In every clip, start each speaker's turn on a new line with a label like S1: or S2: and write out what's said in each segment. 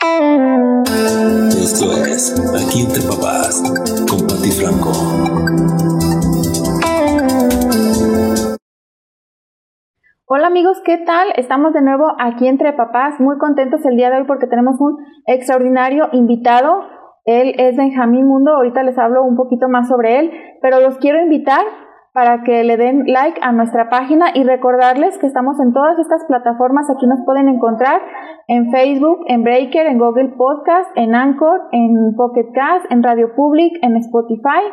S1: Esto es Aquí entre papás con Pati Franco.
S2: Hola amigos, ¿qué tal? Estamos de nuevo aquí entre papás, muy contentos el día de hoy porque tenemos un extraordinario invitado. Él es Benjamín Mundo, ahorita les hablo un poquito más sobre él, pero los quiero invitar para que le den like a nuestra página y recordarles que estamos en todas estas plataformas. Aquí nos pueden encontrar en Facebook, en Breaker, en Google Podcast, en Anchor, en Pocket Cast, en Radio Public, en Spotify.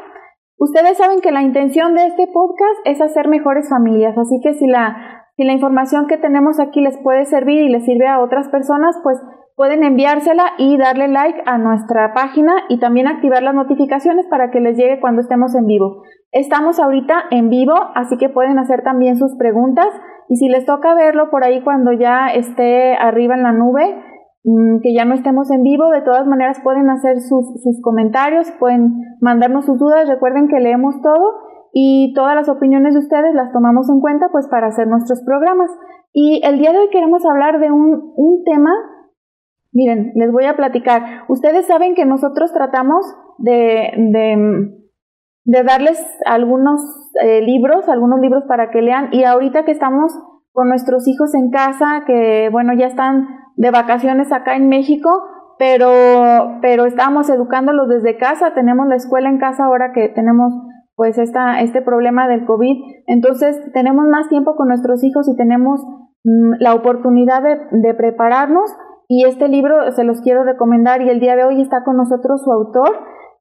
S2: Ustedes saben que la intención de este podcast es hacer mejores familias, así que si la, si la información que tenemos aquí les puede servir y les sirve a otras personas, pues pueden enviársela y darle like a nuestra página y también activar las notificaciones para que les llegue cuando estemos en vivo. Estamos ahorita en vivo, así que pueden hacer también sus preguntas y si les toca verlo por ahí cuando ya esté arriba en la nube, mm, que ya no estemos en vivo, de todas maneras pueden hacer sus, sus comentarios, pueden mandarnos sus dudas, recuerden que leemos todo y todas las opiniones de ustedes las tomamos en cuenta pues para hacer nuestros programas. Y el día de hoy queremos hablar de un, un tema Miren, les voy a platicar. Ustedes saben que nosotros tratamos de, de, darles algunos eh, libros, algunos libros para que lean. Y ahorita que estamos con nuestros hijos en casa, que bueno, ya están de vacaciones acá en México, pero, pero estamos educándolos desde casa, tenemos la escuela en casa ahora que tenemos pues esta, este problema del COVID, entonces tenemos más tiempo con nuestros hijos y tenemos mm, la oportunidad de, de prepararnos y este libro se los quiero recomendar y el día de hoy está con nosotros su autor.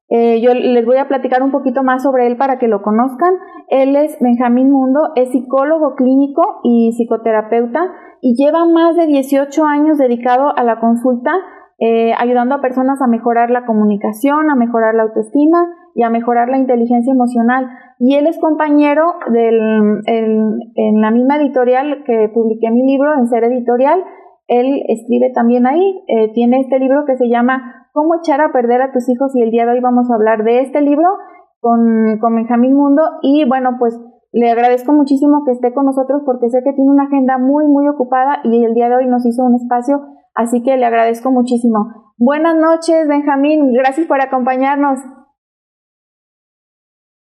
S2: Eh, yo les voy a platicar un poquito más sobre él para que lo conozcan. Él es Benjamín Mundo, es psicólogo clínico y psicoterapeuta y lleva más de 18 años dedicado a la consulta, eh, ayudando a personas a mejorar la comunicación, a mejorar la autoestima y a mejorar la inteligencia emocional. Y él es compañero del, en la misma editorial que publiqué mi libro, en Ser Editorial, él escribe también ahí, eh, tiene este libro que se llama Cómo echar a perder a tus hijos y el día de hoy vamos a hablar de este libro con, con Benjamín Mundo y bueno, pues le agradezco muchísimo que esté con nosotros porque sé que tiene una agenda muy, muy ocupada y el día de hoy nos hizo un espacio, así que le agradezco muchísimo. Buenas noches, Benjamín, gracias por acompañarnos.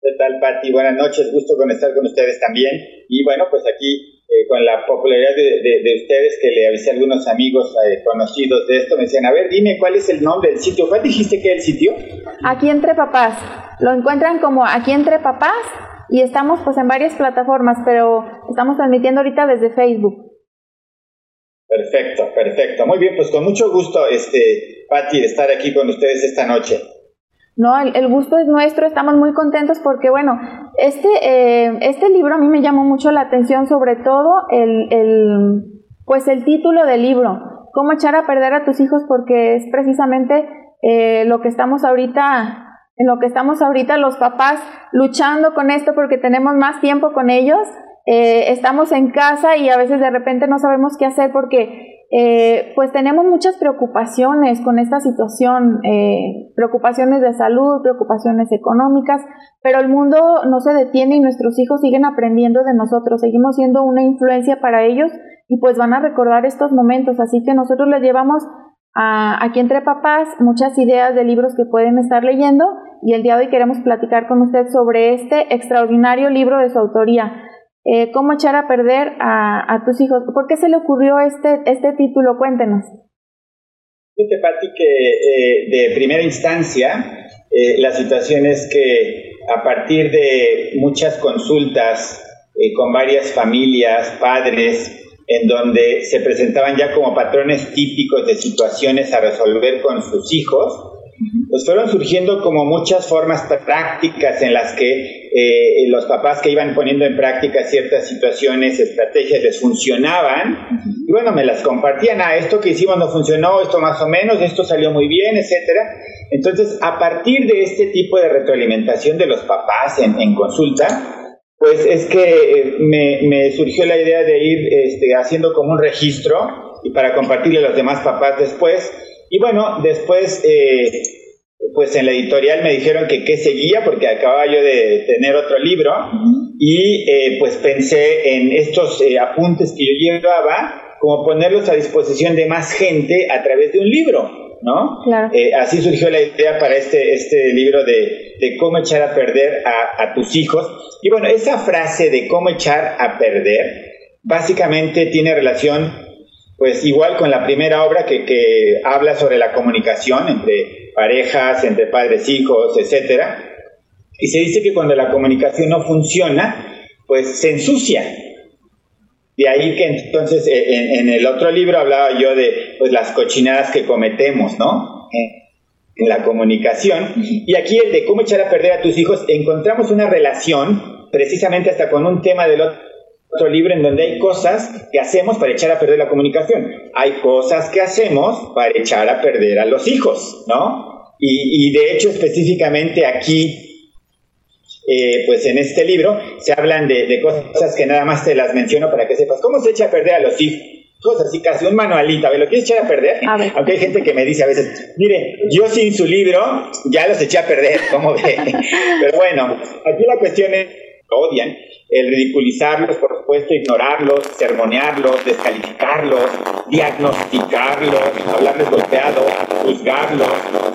S3: ¿Qué tal, Patti? Buenas noches, gusto con estar con ustedes también. Y bueno, pues aquí eh, con la popularidad de, ustedes que le avisé a algunos amigos eh, conocidos de esto, me decían, a ver, dime cuál es el nombre del sitio. ¿Cuál dijiste que es el sitio?
S2: Aquí entre papás. Lo encuentran como aquí entre papás y estamos pues en varias plataformas, pero estamos transmitiendo ahorita desde Facebook.
S3: Perfecto, perfecto. Muy bien, pues con mucho gusto, este, Patti, de estar aquí con ustedes esta noche.
S2: No, el, gusto es nuestro, estamos muy contentos porque, bueno, este, eh, este libro a mí me llamó mucho la atención, sobre todo el, el, pues el título del libro, cómo echar a perder a tus hijos, porque es precisamente eh, lo que estamos ahorita, en lo que estamos ahorita los papás luchando con esto porque tenemos más tiempo con ellos, eh, estamos en casa y a veces de repente no sabemos qué hacer porque eh, pues tenemos muchas preocupaciones con esta situación, eh, preocupaciones de salud, preocupaciones económicas, pero el mundo no se detiene y nuestros hijos siguen aprendiendo de nosotros, seguimos siendo una influencia para ellos y pues van a recordar estos momentos, así que nosotros les llevamos a, aquí entre papás muchas ideas de libros que pueden estar leyendo y el día de hoy queremos platicar con usted sobre este extraordinario libro de su autoría. Eh, cómo echar a perder a, tus hijos. ¿Por qué se le ocurrió este, este título? Cuéntenos.
S3: Fíjate, Pati, que eh, de primera instancia eh, la situación es que a partir de muchas consultas con varias familias, padres, en donde se presentaban ya como patrones típicos de situaciones a resolver con sus hijos, pues fueron surgiendo como muchas formas prácticas en las que eh, los papás que iban poniendo en práctica ciertas situaciones, estrategias, les funcionaban. Y bueno, me las compartían, ah, esto que hicimos no funcionó, esto más o menos, esto salió muy bien, etcétera. Entonces, a partir de este tipo de retroalimentación de los papás en, consulta, pues es que eh, me, surgió la idea de ir este, haciendo como un registro y para compartirle a los demás papás después. Y bueno, después eh, pues en la editorial me dijeron que qué seguía porque acababa yo de tener otro libro y eh, pues pensé en estos eh, apuntes que yo llevaba como ponerlos a disposición de más gente a través de un libro, ¿no? Eh, así surgió la idea para este, este libro de, de cómo echar a perder a, a tus hijos. Y bueno, esa frase de cómo echar a perder, básicamente tiene relación, pues igual con la primera obra que, que habla sobre la comunicación entre parejas, entre padres, hijos, etcétera. Y se dice que cuando la comunicación no funciona, pues se ensucia. De ahí que entonces eh, en, el otro libro hablaba yo de pues, las cochinadas que cometemos, ¿no? En la comunicación. Y aquí el de cómo echar a perder a tus hijos, encontramos una relación, precisamente hasta con un tema del otro libro en donde hay cosas que hacemos para echar a perder la comunicación. Hay cosas que hacemos para echar a perder a los hijos, ¿no? Y, y de hecho específicamente aquí eh, pues en este libro se hablan de, cosas que nada más te las menciono para que sepas cómo se echa a perder a los hijos. Así casi un manualito, a ver, ¿lo quieres echar a perder? Aunque hay gente que me dice a veces, mire, yo sin su libro ya los eché a perder, ¿cómo ve? Pero bueno, aquí la cuestión es, odian, el ridiculizarlos, por supuesto, ignorarlos, sermonearlos, descalificarlos, diagnosticarlos, hablarles golpeados, juzgarlos,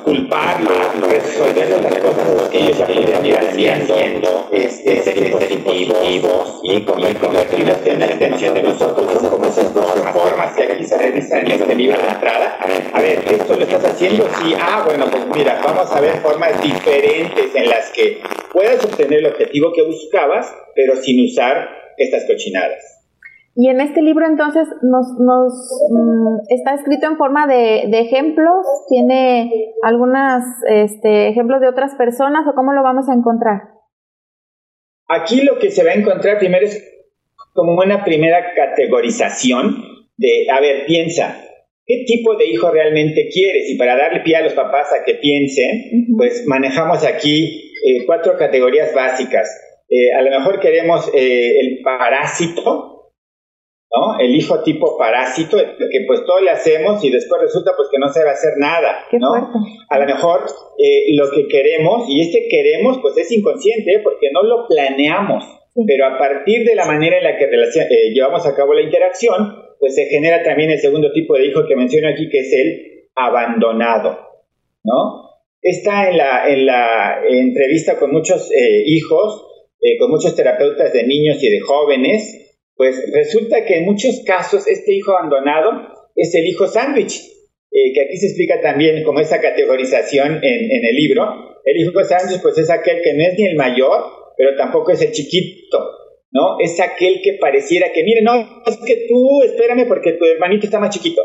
S3: culparlos, resolver las cosas que ellos pudieran ir haciendo, este, ser positivos y convertirlos en la intención de nosotros, como esas dos formas que aquí se revisan en este libro de entrada. A ver, ¿esto lo estás haciendo? Sí, ah, bueno, pues mira, vamos a ver formas diferentes en las que puedas obtener el objetivo que pero sin usar estas cochinadas.
S2: Y en este libro entonces nos, nos mm, está escrito en forma de, ejemplos, tiene algunos este, ejemplos de otras personas o cómo lo vamos a encontrar.
S3: Aquí lo que se va a encontrar primero es como una primera categorización de, a ver, piensa, ¿qué tipo de hijo realmente quieres? Y para darle pie a los papás a que piensen, pues manejamos aquí eh, cuatro categorías básicas. Eh, a lo mejor queremos eh, el parásito, ¿no? El hijo tipo parásito, que pues todo le hacemos y después resulta pues que no se va a hacer nada, ¿no? A lo mejor eh, lo que queremos, y este queremos pues es inconsciente porque no lo planeamos, pero a partir de la manera en la que llevamos a cabo la interacción, pues se genera también el segundo tipo de hijo que menciono aquí, que es el abandonado, ¿no? Está en la, en la entrevista con muchos hijos, eh, con muchos terapeutas de niños y de jóvenes, pues resulta que en muchos casos este hijo abandonado es el hijo sándwich, eh, que aquí se explica también como esa categorización en, en el libro. El hijo sándwich pues es aquel que no es ni el mayor, pero tampoco es el chiquito, ¿no? Es aquel que pareciera que, mire, no, es que tú, espérame porque tu hermanito está más chiquito.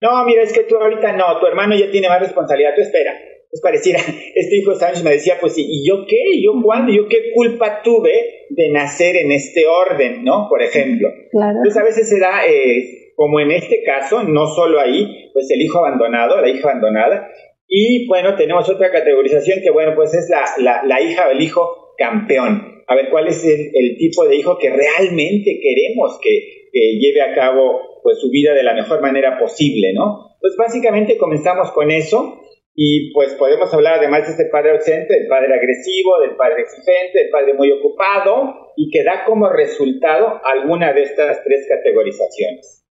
S3: No, mira, es que tú ahorita no, tu hermano ya tiene más responsabilidad, tú espera. Pues pareciera, este hijo de Sánchez me decía, pues, ¿y yo qué? ¿Y yo cuándo? ¿Yo qué culpa tuve de nacer en este orden, no? Por ejemplo. Claro. Entonces a veces se da, eh, como en este caso, no solo ahí, pues el hijo abandonado, la hija abandonada, y bueno, tenemos otra categorización que, bueno, pues es la, la, hija o el hijo campeón. A ver, ¿cuál es el, tipo de hijo que realmente queremos que, que, lleve a cabo pues su vida de la mejor manera posible, ¿no? Pues básicamente comenzamos con eso y pues podemos hablar además de este padre ausente, del padre agresivo, del padre exigente, del padre muy ocupado y que da como resultado alguna de estas tres categorizaciones.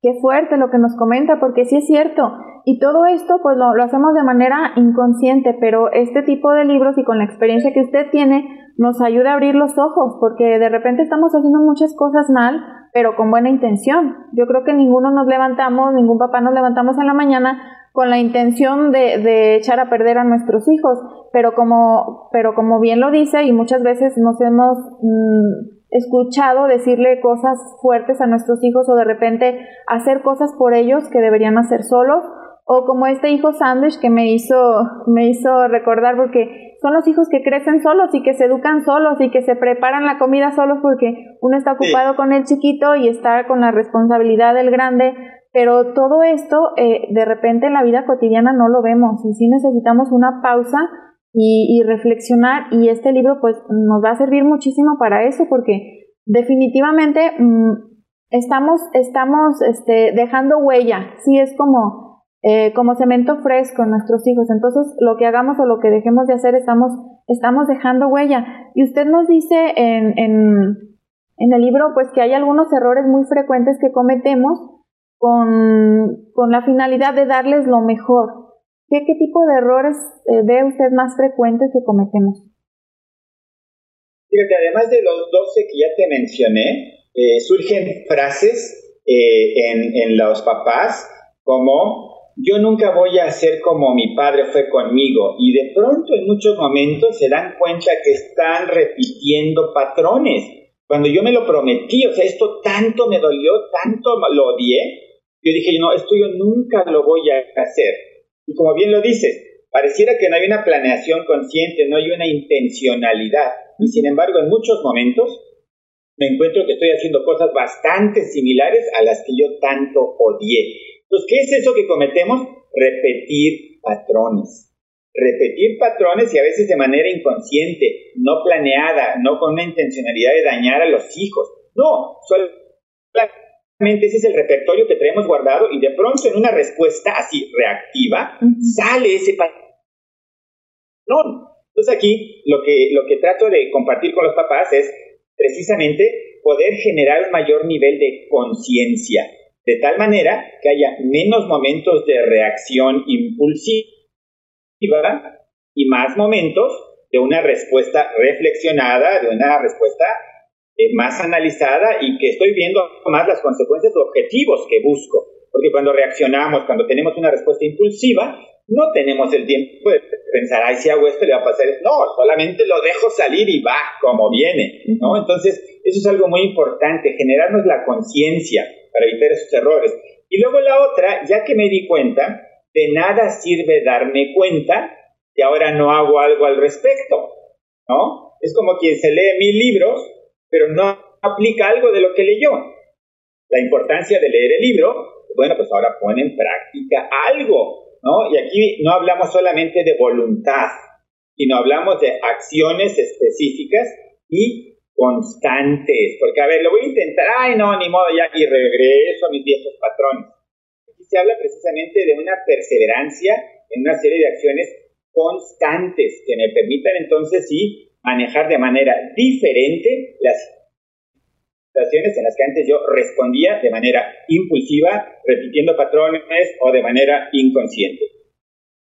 S2: Qué fuerte lo que nos comenta, porque sí es cierto. Y todo esto pues lo, lo hacemos de manera inconsciente, pero este tipo de libros y con la experiencia que usted tiene nos ayuda a abrir los ojos, porque de repente estamos haciendo muchas cosas mal, pero con buena intención. Yo creo que ninguno nos levantamos, ningún papá nos levantamos en la mañana con la intención de, echar a perder a nuestros hijos, pero como, pero como bien lo dice y muchas veces nos hemos mm, escuchado decirle cosas fuertes a nuestros hijos o de repente hacer cosas por ellos que deberían hacer solos o como este hijo Sandwich que me hizo, me hizo recordar porque son los hijos que crecen solos y que se educan solos y que se preparan la comida solos porque uno está ocupado con el chiquito y está con la responsabilidad del grande pero todo esto eh, de repente en la vida cotidiana no lo vemos y sí necesitamos una pausa y, reflexionar y este libro pues nos va a servir muchísimo para eso porque definitivamente mm, estamos, estamos este, dejando huella, sí es como, eh, como cemento fresco en nuestros hijos, entonces lo que hagamos o lo que dejemos de hacer estamos, estamos dejando huella. Y usted nos dice en, en, en el libro pues que hay algunos errores muy frecuentes que cometemos con, con la finalidad de darles lo mejor. ¿Qué, qué tipo de errores eh, ve usted más frecuentes que cometemos?
S3: Fíjate, además de los 12 que ya te mencioné, eh, surgen frases eh, en, en los papás como yo nunca voy a ser como mi padre fue conmigo y de pronto en muchos momentos se dan cuenta que están repitiendo patrones. Cuando yo me lo prometí, o sea, esto tanto me dolió, tanto lo odié, yo dije, no, esto yo nunca lo voy a hacer. Y como bien lo dices, pareciera que no hay una planeación consciente, no hay una intencionalidad. Y sin embargo, en muchos momentos me encuentro que estoy haciendo cosas bastante similares a las que yo tanto odié. Entonces, ¿qué es eso que cometemos? Repetir patrones. Repetir patrones y a veces de manera inconsciente, no planeada, no con una intencionalidad de dañar a los hijos. No, solamente ese es el repertorio que tenemos guardado y de pronto en una respuesta así reactiva sale ese patrón. Entonces aquí lo que, lo que trato de compartir con los papás es precisamente poder generar un mayor nivel de conciencia de tal manera que haya menos momentos de reacción impulsiva y más momentos de una respuesta reflexionada, de una respuesta eh, más analizada y que estoy viendo más las consecuencias o objetivos que busco. Porque cuando reaccionamos, cuando tenemos una respuesta impulsiva, no tenemos el tiempo de pensar, ay, si hago esto le va a pasar No, solamente lo dejo salir y va como viene, ¿no? Entonces, eso es algo muy importante, generarnos la conciencia para evitar esos errores. Y luego la otra, ya que me di cuenta, de nada sirve darme cuenta que ahora no hago algo al respecto, ¿no? Es como quien se lee mil libros, pero no aplica algo de lo que leyó. La importancia de leer el libro, bueno, pues ahora pone en práctica algo, ¿no? Y aquí no hablamos solamente de voluntad, sino hablamos de acciones específicas y constantes, porque a ver, lo voy a intentar, ay no, ni modo ya, y regreso a mis viejos patrones. Se habla precisamente de una perseverancia en una serie de acciones constantes que me permitan entonces sí manejar de manera diferente las situaciones en las que antes yo respondía de manera impulsiva, repitiendo patrones o de manera inconsciente.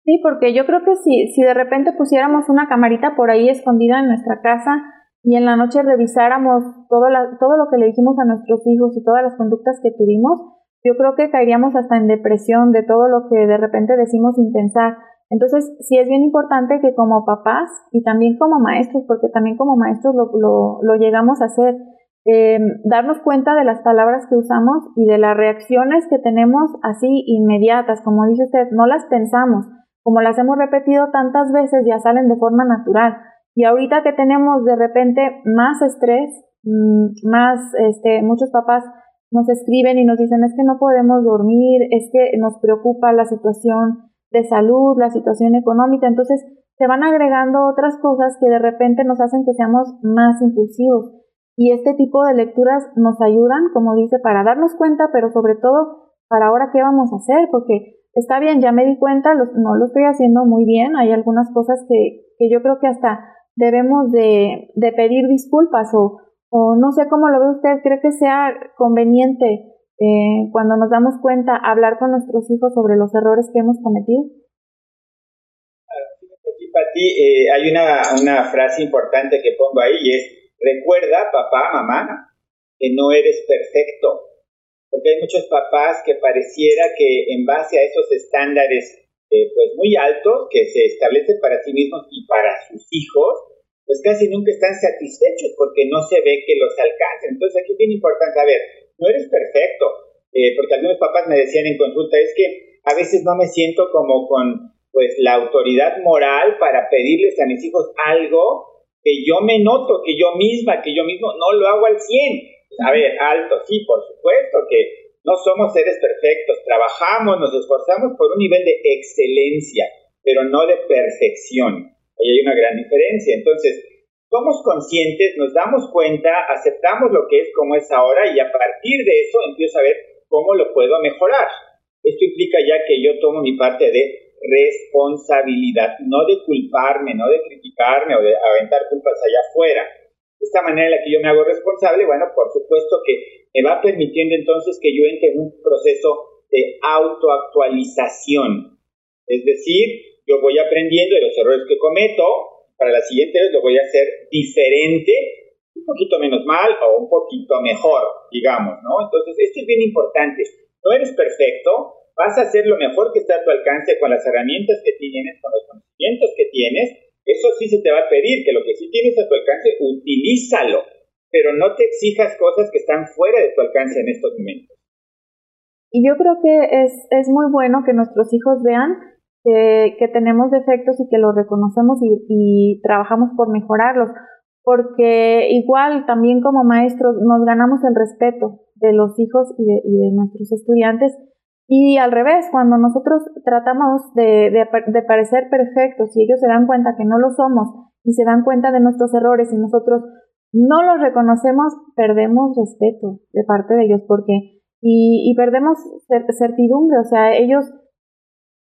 S2: Sí, porque yo creo que si, si de repente pusiéramos una camarita por ahí escondida en nuestra casa, y en la noche revisáramos todo, todo lo que le dijimos a nuestros hijos y todas las conductas que tuvimos, yo creo que caeríamos hasta en depresión de todo lo que de repente decimos sin pensar. Entonces, sí es bien importante que como papás y también como maestros, porque también como maestros lo, lo, llegamos a hacer, em, darnos cuenta de las palabras que usamos y de las reacciones que tenemos así inmediatas, como dice usted, no las pensamos, como las hemos repetido tantas veces, ya salen de forma natural. Y ahorita que tenemos de repente más estrés, mm, más, este, muchos papás nos escriben y nos dicen es que no podemos dormir, es que nos preocupa la situación de salud, la situación económica, entonces se van agregando otras cosas que de repente nos hacen que seamos más impulsivos. Y este tipo de lecturas nos ayudan, como dice, para darnos cuenta, pero sobre todo para ahora qué vamos a hacer, porque está bien, ya me di cuenta, no lo estoy haciendo muy bien, hay algunas cosas que, que yo creo que hasta debemos de, pedir disculpas o, o, no sé cómo lo ve usted, ¿cree que sea conveniente eh, cuando nos damos cuenta hablar con nuestros hijos sobre los errores que hemos cometido?
S3: Aquí, Pati, eh, hay una, una frase importante que pongo ahí y es, recuerda, papá, mamá, que no eres perfecto. Porque hay muchos papás que pareciera que en base a esos estándares eh, pues muy altos que se establecen para sí mismos y para sus hijos, pues casi nunca están satisfechos porque no se ve que los alcancen. Entonces aquí es bien importante, a ver, no eres perfecto, eh, porque algunos papás me decían en consulta, es que a veces no me siento como con pues la autoridad moral para pedirles a mis hijos algo que yo me noto, que yo misma, que yo mismo no lo hago al 100. A ver, alto, sí, por supuesto que no somos seres perfectos, trabajamos, nos esforzamos por un nivel de excelencia, pero no de perfección. Ahí hay una gran diferencia. Entonces, somos conscientes, nos damos cuenta, aceptamos lo que es como es ahora y a partir de eso empiezo a ver cómo lo puedo mejorar. Esto implica ya que yo tomo mi parte de responsabilidad, no de culparme, no de criticarme o de aventar culpas allá afuera. Esta manera en la que yo me hago responsable, bueno, por supuesto que me va permitiendo entonces que yo entre en un proceso de autoactualización. Es decir, yo voy aprendiendo de los errores que cometo, para la siguiente vez lo voy a hacer diferente, un poquito menos mal o un poquito mejor, digamos, ¿no? Entonces, esto es bien importante. No eres perfecto, vas a hacer lo mejor que está a tu alcance con las herramientas que tienes, con los conocimientos que tienes. Eso sí se te va a pedir, que lo que sí tienes a tu alcance, utilízalo, pero no te exijas cosas que están fuera de tu alcance en estos momentos.
S2: Y yo creo que es, es muy bueno que nuestros hijos vean que, tenemos defectos y que los reconocemos y, trabajamos por mejorarlos, porque igual también como maestros nos ganamos el respeto de los hijos y de, nuestros estudiantes. Y al revés, cuando nosotros tratamos de, de, parecer perfectos y ellos se dan cuenta que no lo somos y se dan cuenta de nuestros errores y nosotros no los reconocemos, perdemos respeto de parte de ellos porque y, y perdemos certidumbre, o sea, ellos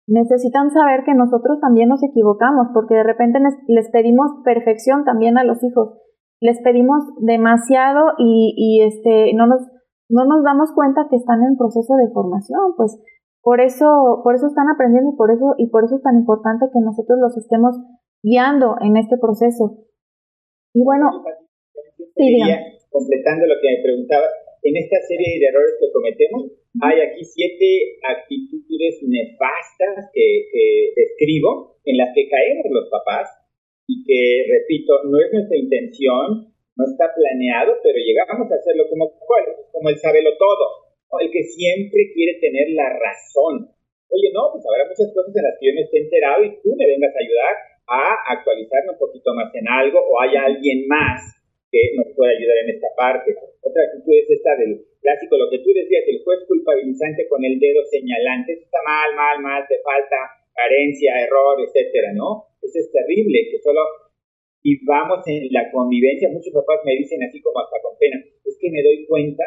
S2: necesitan saber que nosotros también nos equivocamos, porque de repente les, pedimos perfección también a los hijos, les pedimos demasiado y, y este, no, nos, no nos damos cuenta que están en proceso de formación, pues por eso, por eso están aprendiendo y por eso, y por eso es tan importante que nosotros los estemos guiando en este proceso. Y bueno,
S3: completando lo que me preguntabas, en esta serie de errores que cometemos, hay aquí siete actitudes nefastas que, describo, en las que caemos los papás y que, repito, no es nuestra intención, no está planeado, pero llegamos a hacerlo como, como el sabelo todo, el que siempre quiere tener la razón. Oye, no, pues habrá muchas cosas en las que yo no esté enterado y tú me vengas a ayudar a actualizarme un poquito más en algo o hay alguien más que nos puede ayudar en esta parte. Otra actitud es esta del clásico, lo que tú decías, el juez culpabilizante con el dedo señalante, eso está mal, mal, mal, te falta carencia, error, etcétera, ¿no? Eso es terrible, que solo y vamos en la convivencia, muchos papás me dicen así como hasta con pena, es que me doy cuenta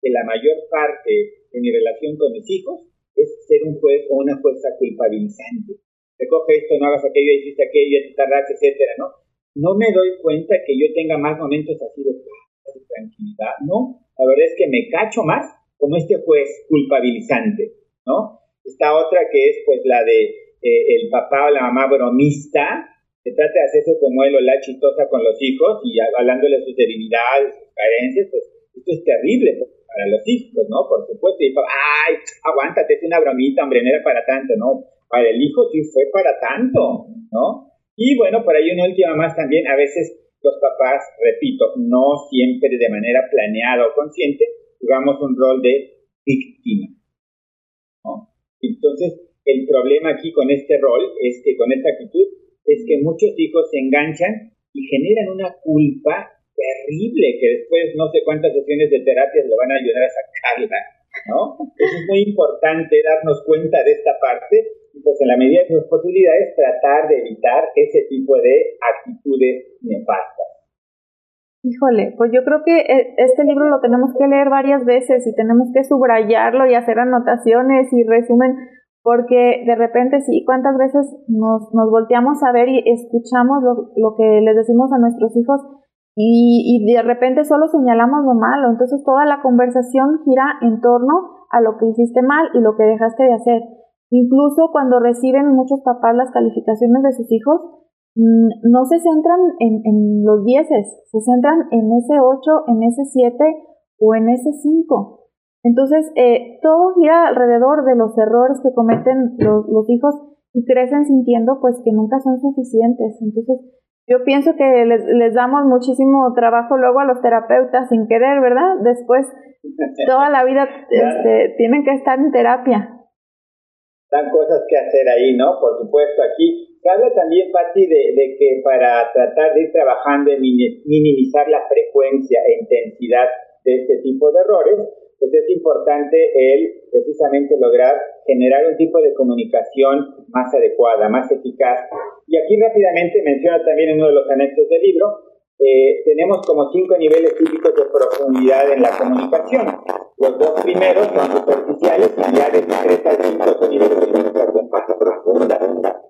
S3: que la mayor parte de mi relación con mis hijos es ser un juez o una jueza culpabilizante. Recoge esto, no hagas aquello, hiciste aquello, te tardaste, etcétera, ¿no? No me doy cuenta que yo tenga más momentos así de paz, tranquilidad, ¿no? La verdad es que me cacho más como este juez culpabilizante, ¿no? Esta otra que es pues la de eh, el papá o la mamá bromista, que trata de hacerse como él o la chistosa con los hijos y hablándole de sus debilidades, sus carencias, pues esto es terrible para los hijos, ¿no? Por supuesto, y ay, aguántate, es una bromita, hombre, no era para tanto, ¿no? Para el hijo sí fue para tanto, ¿no? Y bueno, por ahí una última más también, a veces los papás, repito, no siempre de manera planeada o consciente, jugamos un rol de víctima. Entonces, el problema aquí con este rol es que con esta actitud es que muchos hijos se enganchan y generan una culpa terrible que después no sé cuántas sesiones de terapia le van a ayudar a sacarla, ¿no? es muy importante darnos cuenta de esta parte pues en la medida de sus posibilidades tratar de evitar ese tipo de actitudes nefastas.
S2: Híjole, pues yo creo que eh, este libro lo tenemos que leer varias veces y tenemos que subrayarlo y hacer anotaciones y resumen, porque de repente sí, cuántas veces nos, volteamos a ver y escuchamos lo, lo que les decimos a nuestros hijos y, y de repente solo señalamos lo malo, entonces toda la conversación gira en torno a lo que hiciste mal y lo que dejaste de hacer. Incluso cuando reciben muchos papás las calificaciones de sus hijos, mm, no se centran en, los dieces, se centran en ese 8, en ese 7 o en ese 5. Entonces, eh, todo gira alrededor de los errores que cometen los, los hijos y crecen sintiendo pues que nunca son suficientes. Entonces, yo pienso que les, les, damos muchísimo trabajo luego a los terapeutas sin querer, ¿verdad? Después, toda la vida este, tienen que estar en terapia
S3: dan cosas que hacer ahí, ¿no? Por supuesto, aquí se habla también, Patti, de, de, que para tratar de ir trabajando en minimizar la frecuencia e intensidad de este tipo de errores, pues es importante el precisamente lograr generar un tipo de comunicación más adecuada, más eficaz. Y aquí rápidamente menciona también en uno de los anexos del libro eh, tenemos como cinco niveles típicos de profundidad en la comunicación. Los dos primeros son superficiales, labiales, secretas y los sonidos de con pasta profunda.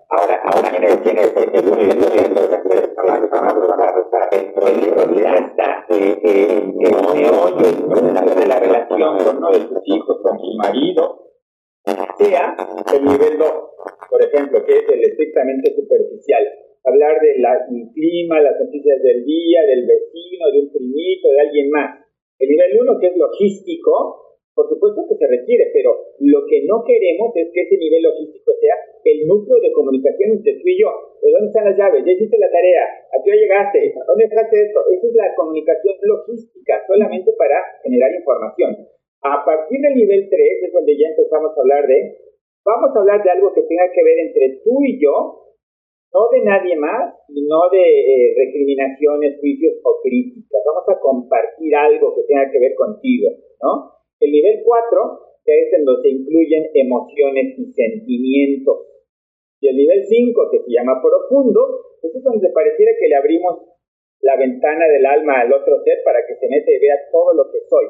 S3: Ahora, ahora en el tiene el uno y el dos, los refiere a los amados, para olvidar el demonio de la relación con uno de sus hijos, con su marido, sea el nivel 2, por ejemplo, que es el estrictamente superficial. Hablar del clima, las noticias del día, del vecino, de un primito, de alguien más el nivel 1, que es logístico, por supuesto que se requiere, pero lo que no queremos es que ese nivel logístico sea el núcleo de comunicación entre tú y yo. ¿De dónde están las llaves? ¿Ya hiciste la tarea? ¿A qué hora llegaste? ¿Dónde dejaste esto? Esa es la comunicación logística, solamente para generar información. A partir del nivel 3 es donde ya empezamos a hablar de, vamos a hablar de algo que tenga que ver entre tú y yo, no de nadie más y no de eh, recriminaciones, juicios o críticas. Vamos a compartir algo que tenga que ver contigo, ¿no? El nivel 4 es en donde se incluyen emociones y sentimientos. Y el nivel 5, que se llama profundo, pues es donde pareciera que le abrimos la ventana del alma al otro ser para que se mete y vea todo lo que soy.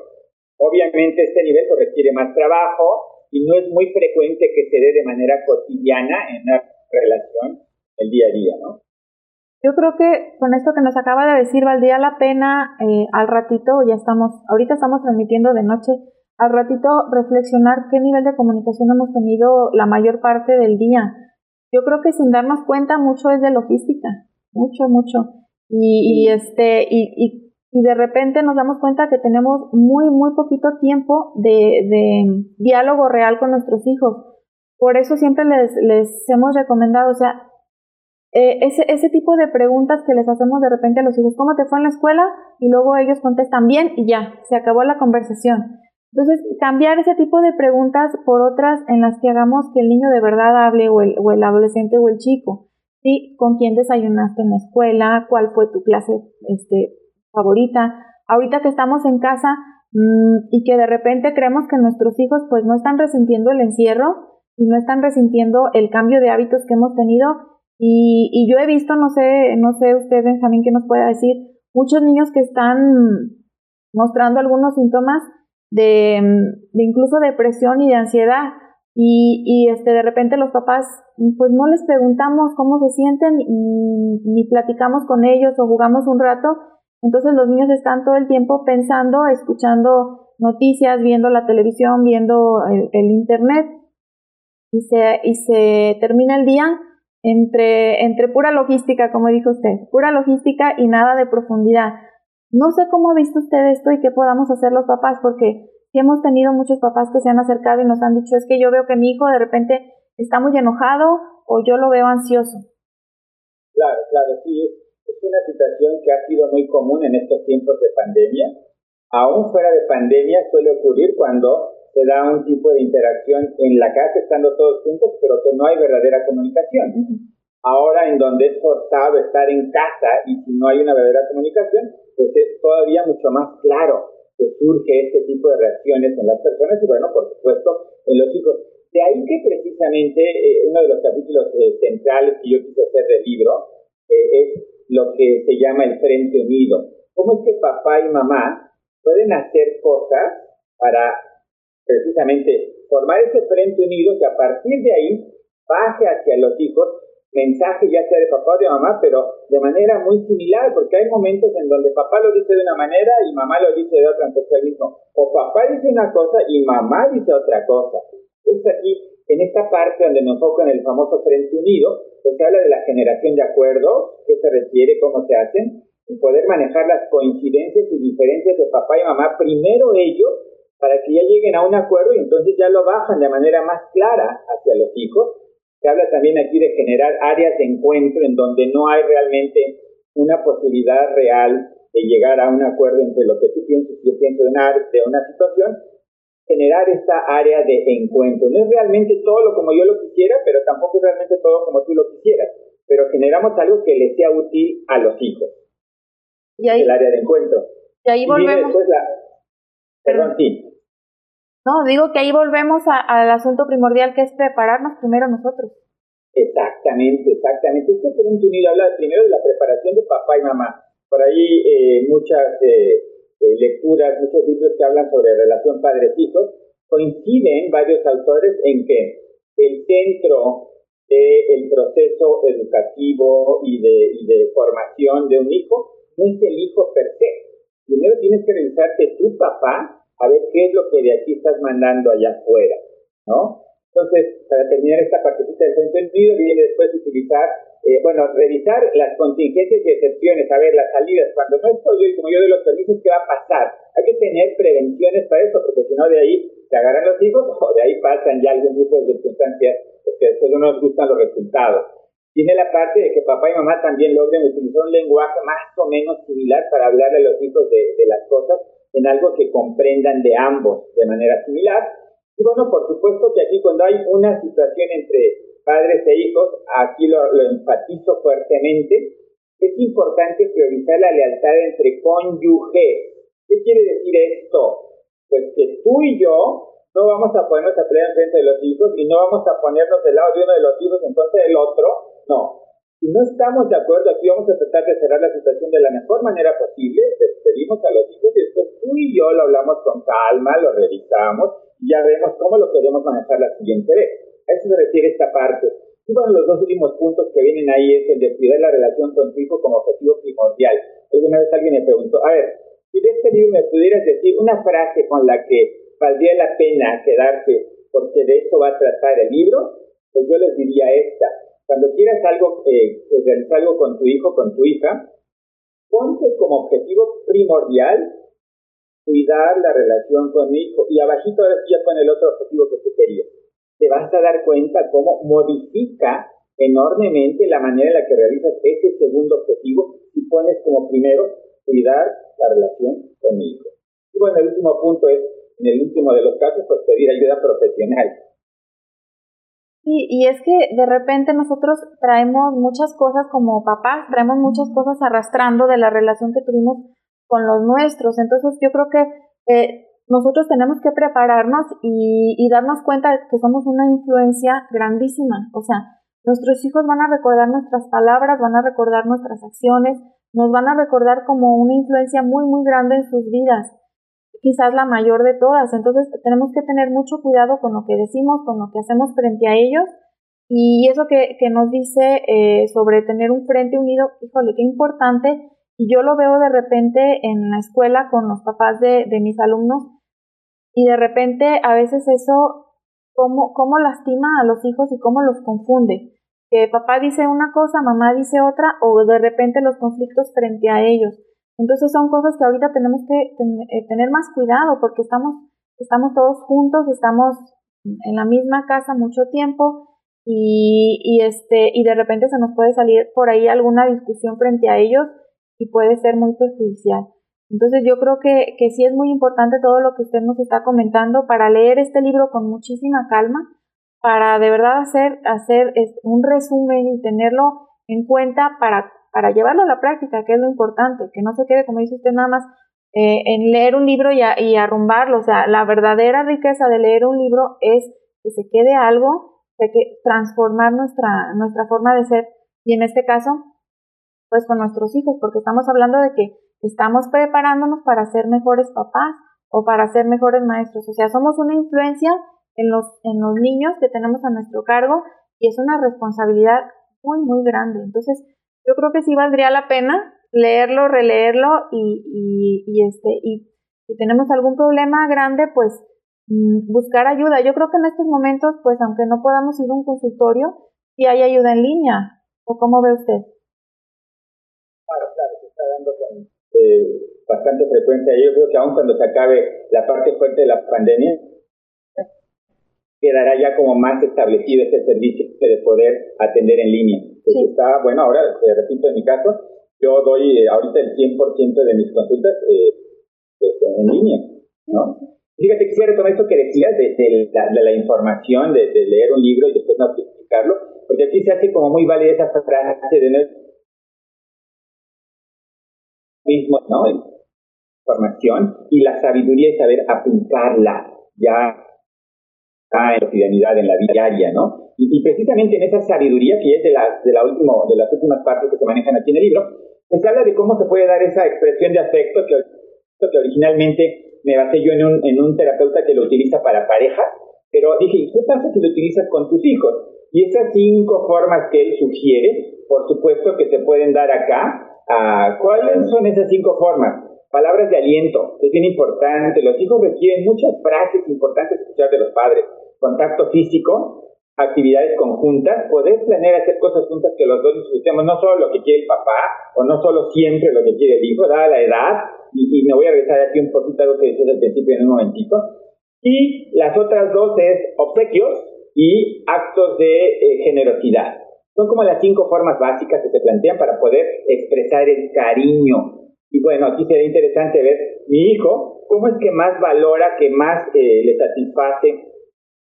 S3: Obviamente este nivel pues, requiere más trabajo y no es muy frecuente que se dé de manera cotidiana en una relación el día a día, ¿no?
S2: Yo creo que con esto que nos acaba de decir valdría la pena eh, al ratito, ya estamos, ahorita estamos transmitiendo de noche, al ratito reflexionar qué nivel de comunicación hemos tenido la mayor parte del día. Yo creo que sin darnos cuenta mucho es de logística, mucho, mucho. Y, este, y, de repente nos damos cuenta que tenemos muy, muy poquito tiempo de, diálogo real con nuestros hijos. Por eso siempre les, les hemos recomendado, o sea, eh, ese, ese tipo de preguntas que les hacemos de repente a los hijos, ¿cómo te fue en la escuela? Y luego ellos contestan bien y ya, se acabó la conversación. Entonces, cambiar ese tipo de preguntas por otras en las que hagamos que el niño de verdad hable o el, o el adolescente o el chico. ¿Sí? ¿Con quién desayunaste en la escuela? ¿Cuál fue tu clase este, favorita? Ahorita que estamos en casa mmm, y que de repente creemos que nuestros hijos pues no están resintiendo el encierro y no están resintiendo el cambio de hábitos que hemos tenido. Y, y yo he visto, no sé, no sé usted, Benjamín, que nos pueda decir, muchos niños que están mostrando algunos síntomas de, de incluso depresión y de ansiedad. Y, y, este, de repente los papás, pues no les preguntamos cómo se sienten, ni, ni, platicamos con ellos o jugamos un rato. Entonces los niños están todo el tiempo pensando, escuchando noticias, viendo la televisión, viendo el, el internet. Y se, y se termina el día entre, entre pura logística, como dijo usted, pura logística y nada de profundidad. No sé cómo ha visto usted esto y qué podamos hacer los papás, porque hemos tenido muchos papás que se han acercado y nos han dicho, es que yo veo que mi hijo de repente está muy enojado o yo lo veo ansioso.
S3: Claro, claro, sí, es, una situación que ha sido muy común en estos tiempos de pandemia. Aún fuera de pandemia suele ocurrir cuando se da un tipo de interacción en la casa estando todos juntos, pero que no hay verdadera comunicación. Ahora en donde es forzado estar en casa y si no hay una verdadera comunicación, pues es todavía mucho más claro que surge este tipo de reacciones en las personas y bueno, por supuesto, en los hijos. De ahí que precisamente eh, uno de los capítulos eh, centrales que yo quise hacer del libro eh, es lo que se llama el Frente Unido. ¿Cómo es que papá y mamá pueden hacer cosas para precisamente formar ese Frente Unido que a partir de ahí baje hacia los hijos mensaje ya sea de papá o de mamá, pero de manera muy similar, porque hay momentos en donde papá lo dice de una manera y mamá lo dice de otra, entonces el mismo. O papá dice una cosa y mamá dice otra cosa. Entonces aquí, en esta parte donde me enfoco en el famoso Frente Unido, pues se habla de la generación de acuerdos, qué se requiere, cómo se hacen, y poder manejar las coincidencias y diferencias de papá y mamá, primero ellos, para que ya lleguen a un acuerdo y entonces ya lo bajan de manera más clara hacia los hijos se habla también aquí de generar áreas de encuentro en donde no hay realmente una posibilidad real de llegar a un acuerdo entre lo que tú piensas y yo pienso de una, de una situación, generar esta área de encuentro. No es realmente todo lo como yo lo quisiera, pero tampoco es realmente todo como tú lo quisieras, pero generamos algo que le sea útil a los hijos.
S2: Y ahí,
S3: el área de encuentro.
S2: Y ahí volvemos.
S3: perdón, sí.
S2: No, digo que ahí volvemos al asunto primordial que es prepararnos primero nosotros.
S3: Exactamente, exactamente. Este Frente Unido habla primero de la preparación de papá y mamá. Por ahí eh, muchas eh, eh, lecturas, muchos libros que hablan sobre relación padres-hijos. Coinciden varios autores en que el centro del proceso educativo y de, y de formación de un hijo no es el hijo per se. Primero tienes que revisar que tu papá a ver qué es lo que de aquí estás mandando allá afuera, ¿no? Entonces, para terminar esta partecita del entendido, viene después utilizar, eh, bueno, revisar las contingencias y excepciones, a ver, las salidas. Cuando no estoy yo y como yo de los permisos, ¿qué va a pasar? Hay que tener prevenciones para esto, porque si no, de ahí se agarran los hijos o de ahí pasan ya algún tipo de circunstancias, pues que después no nos gustan los resultados. Tiene la parte de que papá y mamá también logren utilizar un lenguaje más o menos similar para hablarle a los hijos de las cosas en algo que comprendan de ambos de manera similar y bueno, por supuesto que aquí cuando hay una situación entre padres e hijos, aquí lo, enfatizo fuertemente, es importante priorizar la lealtad entre cónyuges. ¿Qué quiere decir esto? Pues que tú y yo no vamos a ponernos a pelear frente de los hijos y no vamos a ponernos del lado de uno de los hijos en contra del otro. No. Si no estamos de acuerdo, aquí vamos a tratar de cerrar la situación de la mejor manera posible, despedimos a los hijos y después tú y yo lo hablamos con calma, lo revisamos ya vemos cómo lo queremos manejar la siguiente vez. A eso se refiere esta parte. Y bueno, los dos últimos puntos que vienen ahí es el de cuidar la relación con tu hijo como objetivo primordial. Alguna vez alguien me preguntó, a ver, si de este libro me pudieras decir una frase con la que valdría la pena quedarse porque de eso va a tratar el libro, pues yo les diría esta. Cuando quieras algo, eh, realizar algo con tu hijo, con tu hija, ponte como objetivo primordial cuidar la relación con mi hijo. Y abajito ahora sí ya con el otro objetivo que tú querías. Te vas a dar cuenta cómo modifica enormemente la manera en la que realizas ese segundo objetivo y pones como primero cuidar la relación con mi hijo. Y bueno, el último punto es, en el último de los casos, pues pedir ayuda profesional.
S2: Sí, y es que de repente nosotros traemos muchas cosas como papás, traemos muchas cosas arrastrando de la relación que tuvimos con los nuestros. Entonces yo creo que eh, nosotros tenemos que prepararnos y, y, darnos cuenta de que somos una influencia grandísima. O sea, nuestros hijos van a recordar nuestras palabras, van a recordar nuestras acciones, nos van a recordar como una influencia muy, muy grande en sus vidas, quizás la mayor de todas. Entonces tenemos que tener mucho cuidado con lo que decimos, con lo que hacemos frente a ellos. Y eso que, nos dice eh, sobre tener un frente unido, híjole, qué importante y yo lo veo de repente en la escuela con los papás de, de mis alumnos y de repente a veces eso, cómo, cómo lastima a los hijos y cómo los confunde. Que papá dice una cosa, mamá dice otra o de repente los conflictos frente a ellos. Entonces son cosas que ahorita tenemos que eh, tener más cuidado porque estamos, estamos todos juntos, estamos en la misma casa mucho tiempo y, y, este, y de repente se nos puede salir por ahí alguna discusión frente a ellos y puede ser muy perjudicial. Entonces yo creo que, que sí es muy importante todo lo que usted nos está comentando para leer este libro con muchísima calma, para de verdad hacer, hacer un resumen y tenerlo en cuenta para, para llevarlo a la práctica, que es lo importante, que no se quede, como dice usted, nada más eh, en leer un libro y, y arrumbarlo. O sea, la verdadera riqueza de leer un libro es que se quede algo, de que transformar nuestra, nuestra forma de ser. Y en este caso, pues con nuestros hijos, porque estamos hablando de que estamos preparándonos para ser mejores papás o para ser mejores maestros. O sea, somos una influencia en los, en los niños que tenemos a nuestro cargo y es una responsabilidad muy, muy grande. Entonces, yo creo que sí valdría la pena leerlo, releerlo y, y, este, y si tenemos algún problema grande, pues mm, buscar ayuda. Yo creo que en estos momentos, pues aunque no podamos ir a un consultorio, sí hay ayuda en línea. ¿O cómo ve usted?
S3: con eh, bastante frecuencia. Yo creo que aún cuando se acabe la parte fuerte de la pandemia, quedará ya como más establecido este servicio de poder atender en línea. está, bueno, ahora, eh, repito, en mi caso, yo doy eh, ahorita el 100% de mis consultas pues, en línea, ¿no? Fíjate, quisiera retomar esto que decías de, de, la, de la, información, de, de, leer un libro y después no explicarlo, porque aquí se hace como muy válida esa frase de no mismo, ¿no? Información y la sabiduría es saber aplicarla ya en la cotidianidad, en la diaria, ¿no? Y, precisamente en esa sabiduría, que es de, las de, la último, de las últimas partes que se manejan aquí en el libro, pues habla de cómo se puede dar esa expresión de afecto que, que originalmente me basé yo en un, en un terapeuta que lo utiliza para parejas, pero dije, ¿qué pasa si lo utilizas con tus hijos? Y esas cinco formas que él sugiere, por supuesto que se pueden dar acá, ¿Cuáles son esas cinco formas? palabras de aliento, es bien importante. Los hijos requieren muchas frases importantes escuchar de los padres. Contacto físico, actividades conjuntas, poder planear hacer cosas juntas que los dos disfrutemos, no solo lo que quiere el papá o no solo siempre lo que quiere el hijo, dada la edad, y, me voy a regresar aquí un poquito a lo que decías al principio en un momentito. Y las otras dos es obsequios y actos de eh, generosidad. Son como las cinco formas básicas que se plantean para poder expresar el cariño. Y bueno, aquí sería interesante ver mi hijo, cómo es que más valora, que más eh, le satisface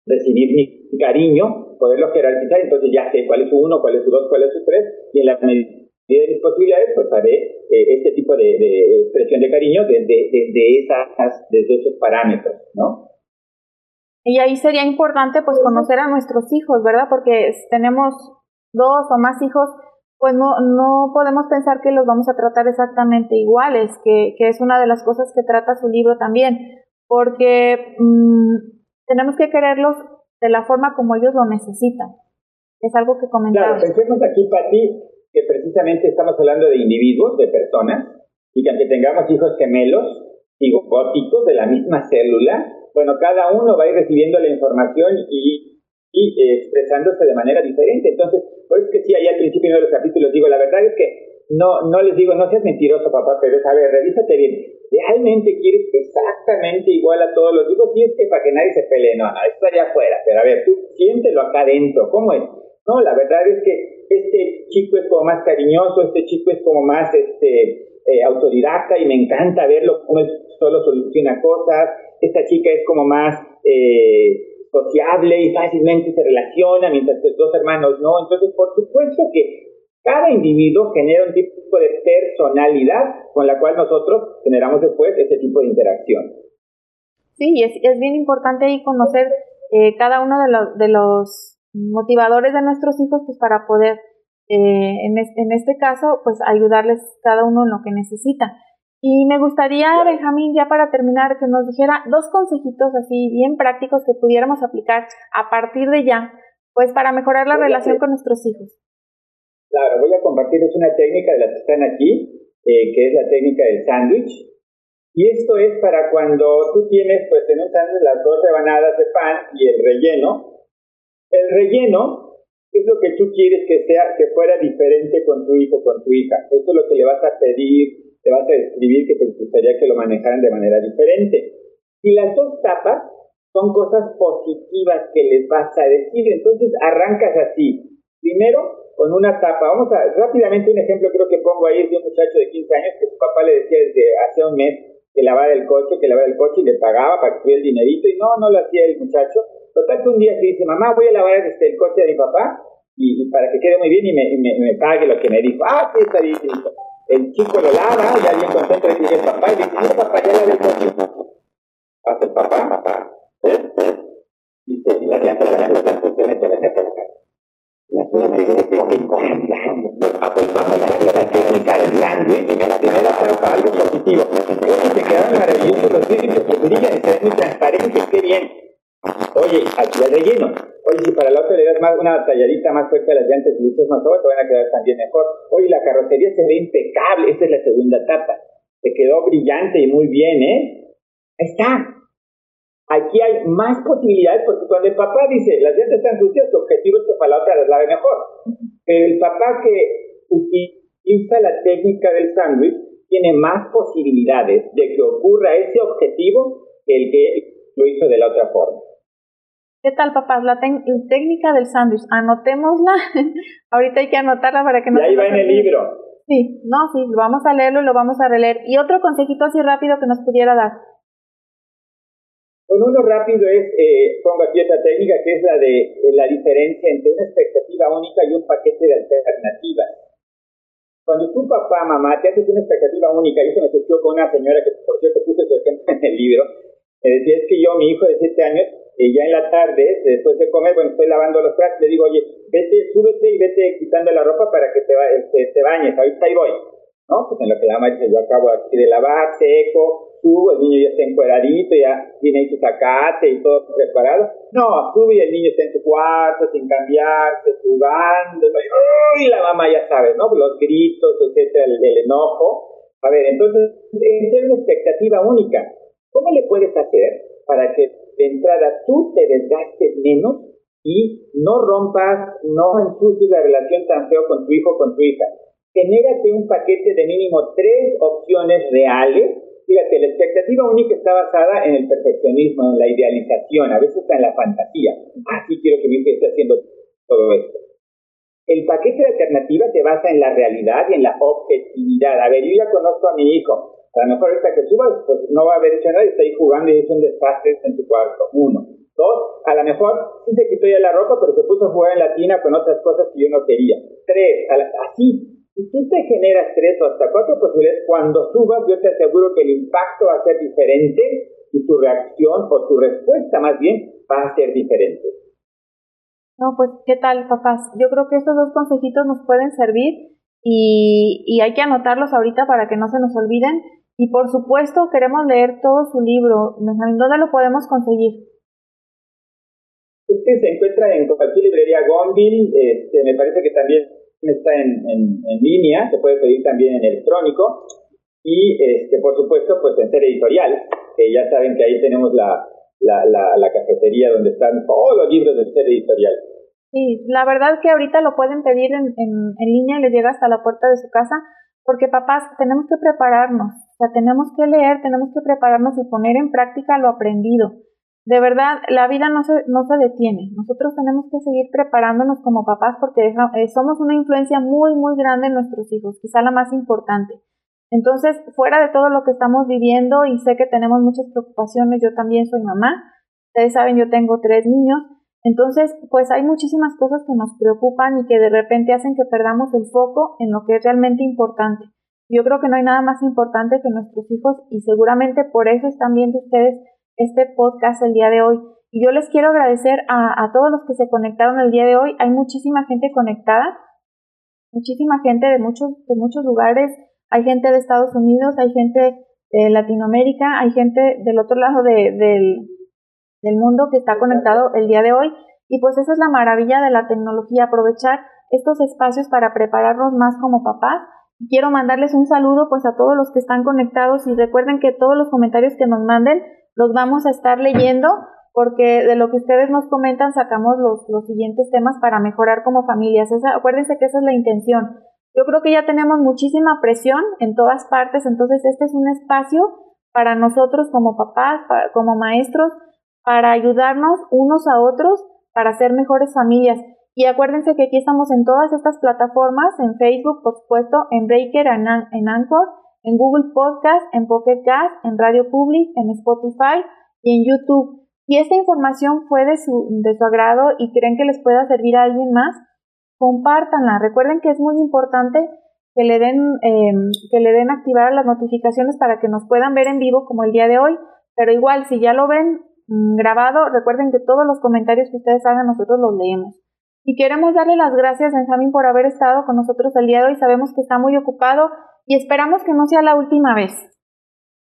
S3: recibir mi cariño, poderlo jerarquizar, entonces ya sé cuál es su uno, cuál es su dos, cuál es su tres, y en la medida de mis posibilidades, pues haré eh, este tipo de, expresión de cariño desde, desde, esas, desde esos parámetros, ¿no?
S2: Y ahí sería importante pues conocer a nuestros hijos, ¿verdad? Porque tenemos dos o más hijos, pues no, no podemos pensar que los vamos a tratar exactamente iguales, que, que es una de las cosas que trata su libro también, porque mm, tenemos que quererlos de la forma como ellos lo necesitan. Es algo que comentaba.
S3: Claro, pensemos aquí, Pati, que precisamente estamos hablando de individuos, de personas, y que aunque tengamos hijos gemelos, góticos de la misma célula, bueno, cada uno va a ir recibiendo la información y, y eh, expresándose de manera diferente. Entonces, por eso es que sí, ahí al principio de los capítulos digo, la verdad es que no, no les digo, no seas mentiroso, papá, pero es, a ver, revísate bien. ¿Realmente quieres exactamente igual a todos los hijos? Si es que para que nadie se pelee, no, no, esto allá afuera, pero a ver, tú siéntelo acá adentro, ¿cómo es? No, la verdad es que este chico es como más cariñoso, este chico es como más este, eh, autodidacta y me encanta verlo como él solo soluciona cosas, esta chica es como más eh, sociable y fácilmente se relaciona, mientras que los dos hermanos no. Entonces, por supuesto que cada individuo genera un tipo de personalidad con la cual nosotros generamos después ese tipo de interacción.
S2: Sí, es, es bien importante ahí conocer eh, cada uno de los, de los motivadores de nuestros hijos, pues para poder, eh, en, en este caso, pues ayudarles cada uno en lo que necesita. Y me gustaría, Benjamín, ya para terminar, que nos dijera dos consejitos así bien prácticos que pudiéramos aplicar a partir de ya, pues para mejorar la relación con nuestros hijos.
S3: Claro, voy a compartirles una técnica de las que están aquí, eh, que es la técnica del sándwich. Y esto es para cuando tú tienes, pues en un sándwich las dos rebanadas de pan y el relleno, el relleno es lo que tú quieres que sea, que fuera diferente con tu hijo, con tu hija. Eso es lo que le vas a pedir, te vas a describir que te gustaría que lo manejaran de manera diferente. Y las dos tapas son cosas positivas que les vas a decir. Entonces arrancas así. Primero, con una tapa. Vamos a, rápidamente un ejemplo creo que pongo ahí es de un muchacho de 15 años que su papá le decía desde hace un mes que lavara el coche, que lavara el coche y le pagaba para que tuviera el dinerito y no, no lo hacía el muchacho Total que un día se dice, mamá, voy a lavar este, el coche de mi papá y, para que quede muy bien y me, me, pague lo que me dijo. Ah, sí, está bien. El chico lo lava, ya bien contento de que el papá y dice, no, papá, ya lavé el coche. Hace el papá, papá. Dice, la llanta, la llanta, se mete la llanta casa. La técnica del y me la primera para algo positivo. Te quedan maravillosos los vidrios que brillan, muy transparentes, qué bien. Oye, aquí el relleno. Oye, si para la otra le das más, una talladita más fuerte a las llantas y le echas más te van a quedar también mejor. Oye, la carrocería se ve impecable. Esta es la segunda etapa. Te quedó brillante y muy bien, ¿eh? Ahí está. Aquí hay más posibilidades porque cuando el papá dice, las llantas están sucias, su objetivo es que para la otra las lave mejor. Pero el papá que utiliza la técnica del sándwich tiene más posibilidades de que ocurra ese objetivo que el que lo hizo de la otra forma.
S2: ¿Qué tal, papás? La, técnica del sándwich, anotémosla. Ahorita hay que anotarla para que
S3: no... Y ahí va en el libro.
S2: Sí, no, sí, vamos a leerlo y lo vamos a releer. Y otro consejito así rápido que nos pudiera dar.
S3: Con uno rápido es, eh, pongo aquí esta técnica, que es la de eh, la diferencia entre una expectativa única y un paquete de alternativas. Cuando tu papá, mamá, te haces una expectativa única, y eso me sucedió con una señora que, por cierto, puse su ejemplo en el libro, me decía, es que yo, mi hijo de 7 años, y ya en la tarde, después de comer, bueno, estoy lavando los platos, le digo, oye, vete, súbete y vete quitando la ropa para que te, este, te bañes, ahorita ahí voy. ¿No? Pues en lo que la mamá dice, yo acabo aquí de lavar, seco, subo, el niño ya está encueradito, ya tiene ahí su sacate y todo preparado. No, sube y el niño está en su cuarto, sin cambiarse, jugando, y la mamá ya sabe, ¿no? Los gritos, etcétera, el, el enojo. A ver, entonces, es una expectativa única. ¿Cómo le puedes hacer para que de entrada tú te desgastes menos y no rompas, no ensucies la relación tan feo con tu hijo o con tu hija? Genérate un paquete de mínimo tres opciones reales. Fíjate, la expectativa única está basada en el perfeccionismo, en la idealización, a veces está en la fantasía. Así quiero que mi hijo esté haciendo todo esto. El paquete de alternativas se basa en la realidad y en la objetividad. A ver, yo ya conozco a mi hijo. A lo mejor ahorita que subas, pues no va a haber hecho nada y está ahí jugando y es un desastre en su cuarto. Uno. Dos, a lo mejor sí se quitó ya la ropa, pero se puso a jugar en la tina con otras cosas que yo no quería. Tres, así. Si tú te generas tres o hasta cuatro posibilidades, cuando subas, yo te aseguro que el impacto va a ser diferente y tu reacción o tu respuesta más bien va a ser diferente.
S2: No, pues, ¿qué tal, papás? Yo creo que estos dos consejitos nos pueden servir y, y hay que anotarlos ahorita para que no se nos olviden. Y por supuesto, queremos leer todo su libro. Benjamín, ¿dónde lo podemos conseguir?
S3: Este se encuentra en cualquier librería Gonville. Este, me parece que también está en, en, línea, se puede pedir también en electrónico. Y, este, por supuesto, pues en ser editorial, que ya saben que ahí tenemos la, la, la, cafetería donde están todos los libros de ser editorial.
S2: Sí, la verdad que ahorita lo pueden pedir en, en, en línea y les llega hasta la puerta de su casa, porque papás, tenemos que prepararnos, o sea, tenemos que leer, tenemos que prepararnos y poner en práctica lo aprendido. De verdad, la vida no se, no se detiene. Nosotros tenemos que seguir preparándonos como papás porque eh, somos una influencia muy, muy grande en nuestros hijos, quizá la más importante. Entonces, fuera de todo lo que estamos viviendo y sé que tenemos muchas preocupaciones, yo también soy mamá, ustedes saben, yo tengo tres niños, entonces, pues hay muchísimas cosas que nos preocupan y que de repente hacen que perdamos el foco en lo que es realmente importante. Yo creo que no hay nada más importante que nuestros hijos y seguramente por eso están viendo ustedes este podcast el día de hoy. Y yo les quiero agradecer a, a todos los que se conectaron el día de hoy. Hay muchísima gente conectada, muchísima gente de muchos, de muchos lugares. Hay gente de Estados Unidos, hay gente de Latinoamérica, hay gente del otro lado de, del, del mundo que está conectado el día de hoy. Y pues esa es la maravilla de la tecnología, aprovechar estos espacios para prepararnos más como papás. Y quiero mandarles un saludo pues a todos los que están conectados y recuerden que todos los comentarios que nos manden los vamos a estar leyendo porque de lo que ustedes nos comentan sacamos los, los siguientes temas para mejorar como familias. acuérdense que esa es la intención. Yo creo que ya tenemos muchísima presión en todas partes, entonces este es un espacio para nosotros como papás, como maestros, para ayudarnos unos a otros para ser mejores familias. Y acuérdense que aquí estamos en todas estas plataformas, en Facebook, por supuesto, en Breaker, en, Anchor, en Google Podcast, en Pocket Cast, en Radio Public, en Spotify y en YouTube. Si esta información fue de su, de su agrado y creen que les pueda servir a alguien más, compártanla. Recuerden que es muy importante que le den, eh, que le den activar las notificaciones para que nos puedan ver en vivo como el día de hoy. Pero igual, si ya lo ven Mm, grabado. Recuerden que todos los comentarios que ustedes hagan nosotros los leemos. Y queremos darle las gracias, Benjamín, por haber estado con nosotros el día de hoy. Sabemos que está muy ocupado y esperamos que no sea la última vez.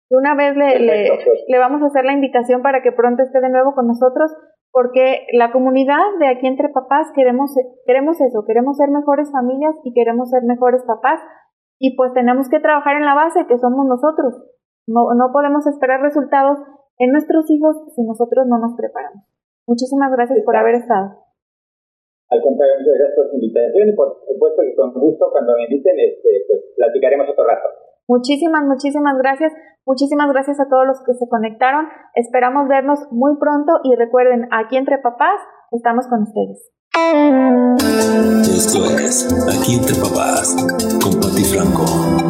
S2: De una vez le, le, pues. le, vamos a hacer la invitación para que pronto esté de nuevo con nosotros, porque la comunidad de aquí entre papás queremos, queremos eso, queremos ser mejores familias y queremos ser mejores papás. Y pues tenemos que trabajar en la base que somos nosotros. No, no podemos esperar resultados en nuestros hijos si nosotros no nos preparamos. Muchísimas gracias por haber estado.
S3: Al contrario, muchas gracias por su invitación y por supuesto que con gusto cuando me inviten este, pues platicaremos otro rato.
S2: Muchísimas, muchísimas gracias. Muchísimas gracias a todos los que se conectaron. Esperamos vernos muy pronto y recuerden, aquí entre papás estamos con ustedes.
S1: Esto es Aquí entre papás con Pati Franco.